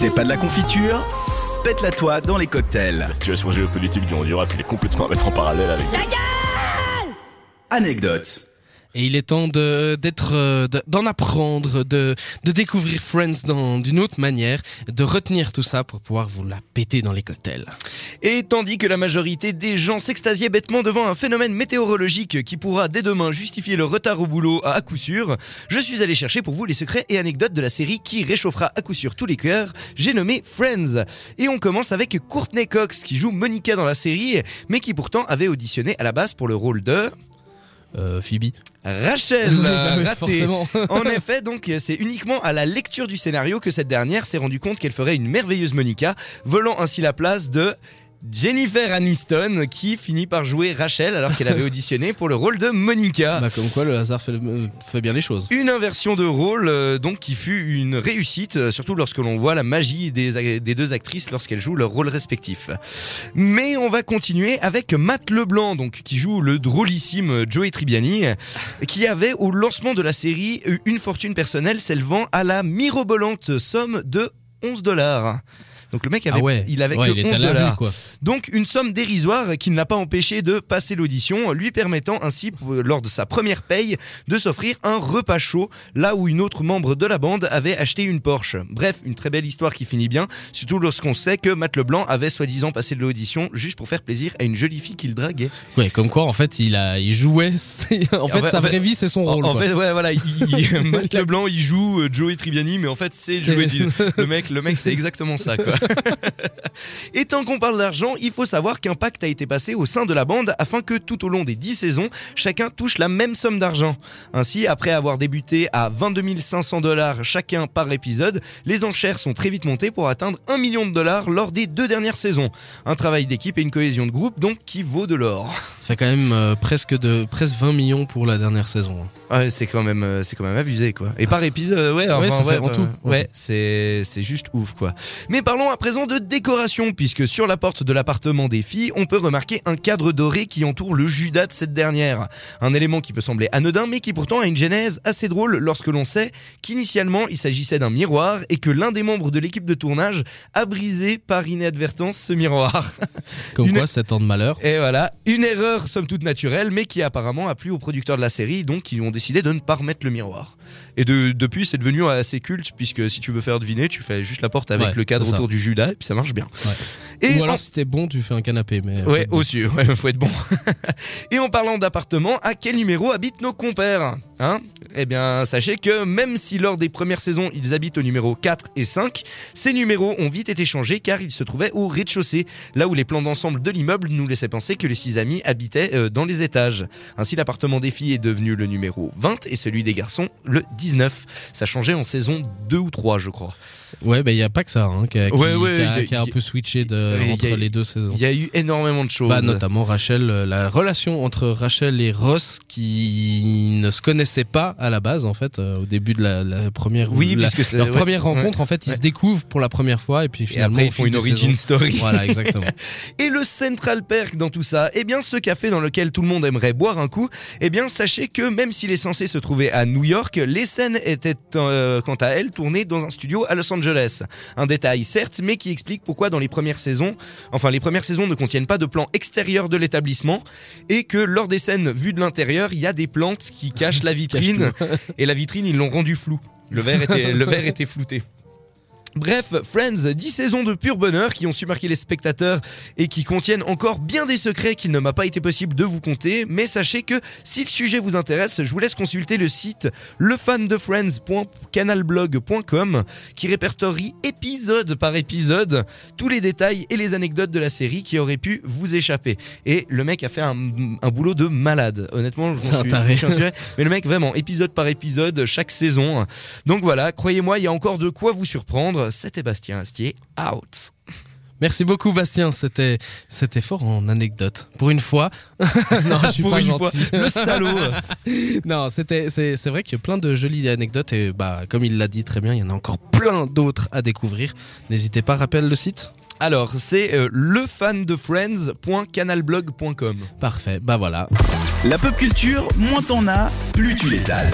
C'est pas de la confiture Pète-la toi dans les cocktails. La situation géopolitique du Honduras, elle est complètement à mettre en parallèle avec... Anecdote. Et il est temps d'être euh, de- d'en apprendre, de découvrir Friends d'une autre manière, de retenir tout ça pour pouvoir vous la péter dans les cocktails. Et tandis que la majorité des gens s'extasiaient bêtement devant un phénomène météorologique qui pourra dès demain justifier le retard au boulot à, à coup sûr, je suis allé chercher pour vous les secrets et anecdotes de la série qui réchauffera à coup sûr tous les cœurs. J'ai nommé Friends. Et on commence avec Courtney Cox qui joue Monica dans la série, mais qui pourtant avait auditionné à la base pour le rôle de Euh, Phoebe. Rachel. Oui, bah oui, raté. forcément. En effet, donc c'est uniquement à la lecture du scénario que cette dernière s'est rendue compte qu'elle ferait une merveilleuse Monica, volant ainsi la place de Jennifer Aniston, qui finit par jouer Rachel alors qu'elle avait auditionné pour le rôle de Monica. Bah comme quoi le hasard fait, fait bien les choses. Une inversion de rôle euh, donc qui fut une réussite, euh, surtout lorsque l'on voit la magie des, des deux actrices lorsqu'elles jouent leurs rôles respectifs. Mais on va continuer avec Matt Leblanc, donc qui joue le drôlissime Joey Tribbiani, qui avait au lancement de la série une fortune personnelle s'élevant à la mirobolante somme de 11 dollars. Donc le mec avait, ah ouais. il avait ouais, que il était 11 à la vue, dollars. quoi. Donc une somme dérisoire qui ne l'a pas empêché de passer l'audition, lui permettant ainsi, pour- lors de sa première paye, de s'offrir un repas chaud, là où une autre membre de la bande avait acheté une Porsche. Bref, une très belle histoire qui finit bien, surtout lorsqu'on sait que Matt Leblanc avait soi-disant passé de l'audition juste pour faire plaisir à une jolie fille qu'il draguait. Ouais, comme quoi en fait il a il jouait. en fait sa fait- vraie vie c'est son rôle. en quoi. fait, ouais, voilà, il- il- Matt Leblanc, il joue euh, Joey Tribbiani, mais en fait, c'est C'est- Joey. Le mec, le mec, c'est exactement ça, quoi. Et tant qu'on parle d'argent, il faut savoir qu'un pacte a été passé au sein de la bande afin que tout au long des 10 saisons, chacun touche la même somme d'argent. Ainsi, après avoir débuté à 22 500 dollars chacun par épisode, les enchères sont très vite montées pour atteindre 1 million de dollars lors des deux dernières saisons. Un travail d'équipe et une cohésion de groupe donc qui vaut de l'or. Ça fait quand même euh, presque de presque 20 millions pour la dernière saison. Ouais, c'est quand même, euh, c'est quand même abusé, quoi. Et par épisode, ouais, enfin, en euh, tout, ouais, c'est, c'est juste ouf, quoi. Mais parlons à présent de décoration, puisque sur la porte de l'appartement des filles, on peut remarquer un cadre doré qui entoure le Judas de cette dernière. Un élément qui peut sembler anodin, mais qui pourtant a une genèse assez drôle lorsque l'on sait qu'initialement il s'agissait d'un miroir et que l'un des membres de l'équipe de tournage a brisé par inadvertance ce miroir. Comme Une- quoi 7 ans de malheur. Et voilà, une erreur somme toute naturelle, mais qui apparemment a plu aux producteurs de la série, donc ils ont décidé de ne pas remettre le miroir. Et de, depuis, c'est devenu assez culte, puisque si tu veux faire deviner, tu fais juste la porte avec Ouais, le cadre autour du Judas, et puis ça marche bien. Ouais. Et Ou alors si t'es bon tu fais un canapé mais. Ouais, aussi, ouais, faut être bon. et en parlant d'appartement, à quel numéro habitent nos compères? Hein? Eh bien, sachez que même si lors des premières saisons, ils habitent au numéro 4 et 5, ces numéros ont vite été changés car ils se trouvaient au rez-de-chaussée, là où les plans d'ensemble de l'immeuble nous laissaient penser que les six amis habitaient euh, dans les étages. Ainsi, l'appartement des filles est devenu le numéro 20 et celui des garçons le 19. Ça changeait en saison 2 ou 3, je crois. Ouais, bah il y a pas que ça hein, qui, a, qui- Ouais, ouais, qui a, y a- qui a un peu switché de, a- entre les deux saisons. Il y a eu énormément de choses. Bah, notamment Rachel, euh, la relation entre Rachel et Ross qui ne se connaissaient pas à la base en fait euh, au début de la, la première oui, la- puisque leur ouais, première ouais. rencontre en fait ils Ouais. se découvrent pour la première fois et puis Et finalement après, ils font une origin saisons- story. Voilà exactement. Et le Central Perk dans tout ça, eh bien ce café dans lequel tout le monde aimerait boire un coup, eh bien sachez que même s'il est censé se trouver à New York, les scènes étaient euh, quant à elles tournées dans un studio à Los Angeles. Un détail certes, mais qui explique pourquoi dans les premières saisons, enfin les premières saisons ne contiennent pas de plan extérieur de l'établissement et que lors des scènes vues de l'intérieur, il y a des plantes qui cachent la vitrine et la vitrine ils l'ont rendue floue. Le verre était, le verre était flouté. Bref, Friends, 10 saisons de pur bonheur qui ont su marquer les spectateurs et qui contiennent encore bien des secrets qu'il ne m'a pas été possible de vous conter, mais sachez que si le sujet vous intéresse, je vous laisse consulter le site lefandefriends.canalblog.com qui répertorie épisode par épisode tous les détails et les anecdotes de la série qui auraient pu vous échapper. Et le mec a fait un, un boulot de malade, honnêtement, je suis, taré. je suis. Mais le mec, vraiment, épisode par épisode, chaque saison. Donc voilà, croyez-moi, il y a encore de quoi vous surprendre. C'était Bastien Astier, out. Merci beaucoup Bastien, c'était c'était fort en anecdote. Pour une fois. non, je suis Pour pas une gentil. fois, le salaud. non, c'était c'est c'est vrai qu'il y a plein de jolies anecdotes et bah comme il l'a dit très bien, il y en a encore plein d'autres à découvrir. N'hésitez pas, rappelle le site. Alors, c'est euh, lefandefriends.canalblog.com. Parfait, bah voilà. La pop culture, moins t'en as, plus tu l'étales.